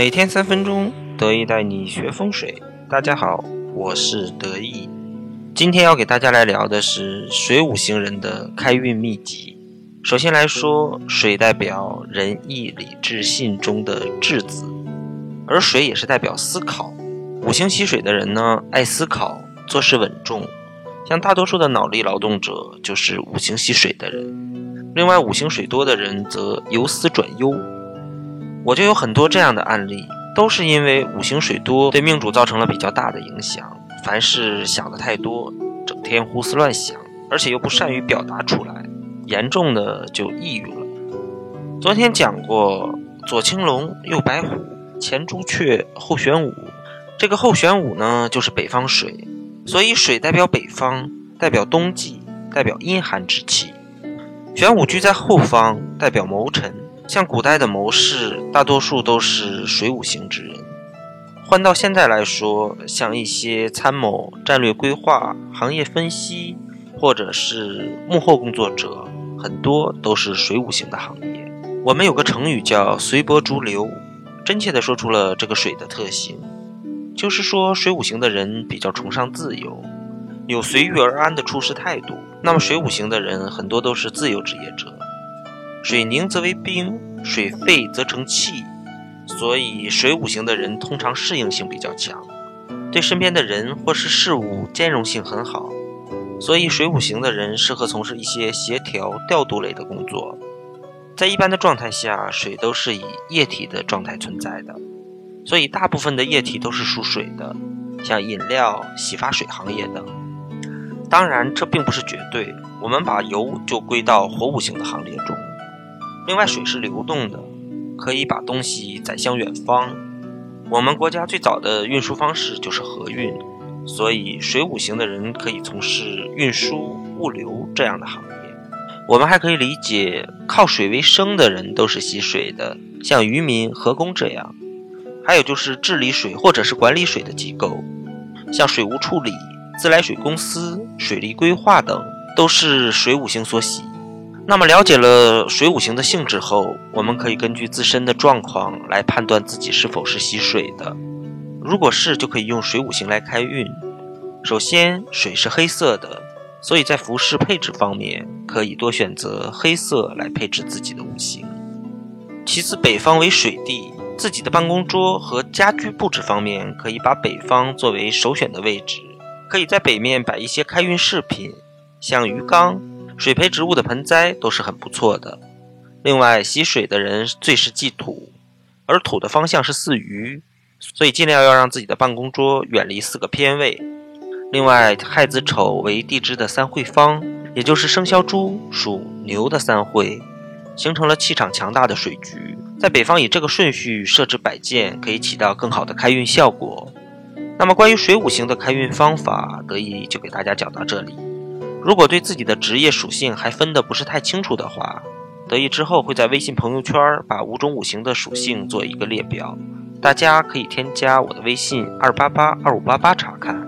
每天三分钟，得意带你学风水。大家好，我是得意。今天要给大家来聊的是水五行人的开运秘籍。首先来说，水代表仁义礼智信中的智字，而水也是代表思考。五行喜水的人呢，爱思考，做事稳重。像大多数的脑力劳动者，就是五行喜水的人。另外，五行水多的人则由思转忧。我就有很多这样的案例，都是因为五行水多对命主造成了比较大的影响。凡事想的太多，整天胡思乱想，而且又不善于表达出来，严重的就抑郁了。昨天讲过，左青龙，右白虎，前朱雀，后玄武。这个后玄武呢，就是北方水，所以水代表北方，代表冬季，代表阴寒之气。玄武居在后方，代表谋臣。像古代的谋士，大多数都是水五行之人。换到现在来说，像一些参谋、战略规划、行业分析，或者是幕后工作者，很多都是水五行的行业。我们有个成语叫“随波逐流”，真切地说出了这个水的特性，就是说水五行的人比较崇尚自由，有随遇而安的处事态度。那么水五行的人很多都是自由职业者。水凝则为冰，水沸则成气，所以水五行的人通常适应性比较强，对身边的人或是事物兼容性很好，所以水五行的人适合从事一些协调调度类的工作。在一般的状态下，水都是以液体的状态存在的，所以大部分的液体都是属水的，像饮料、洗发水行业等。当然，这并不是绝对，我们把油就归到火五行的行列中。另外，水是流动的，可以把东西载向远方。我们国家最早的运输方式就是河运，所以水五行的人可以从事运输、物流这样的行业。我们还可以理解，靠水为生的人都是吸水的，像渔民、河工这样。还有就是治理水或者是管理水的机构，像水务处理、自来水公司、水利规划等，都是水五行所喜。那么了解了水五行的性质后，我们可以根据自身的状况来判断自己是否是喜水的。如果是，就可以用水五行来开运。首先，水是黑色的，所以在服饰配置方面可以多选择黑色来配置自己的五行。其次，北方为水地，自己的办公桌和家居布置方面可以把北方作为首选的位置，可以在北面摆一些开运饰品，像鱼缸。水培植物的盆栽都是很不错的。另外，喜水的人最是忌土，而土的方向是四鱼，所以尽量要让自己的办公桌远离四个偏位。另外，亥子丑为地支的三会方，也就是生肖猪、属牛的三会，形成了气场强大的水局。在北方以这个顺序设置摆件，可以起到更好的开运效果。那么，关于水五行的开运方法，得意就给大家讲到这里。如果对自己的职业属性还分得不是太清楚的话，得意之后会在微信朋友圈把五种五行的属性做一个列表，大家可以添加我的微信二八八二五八八查看。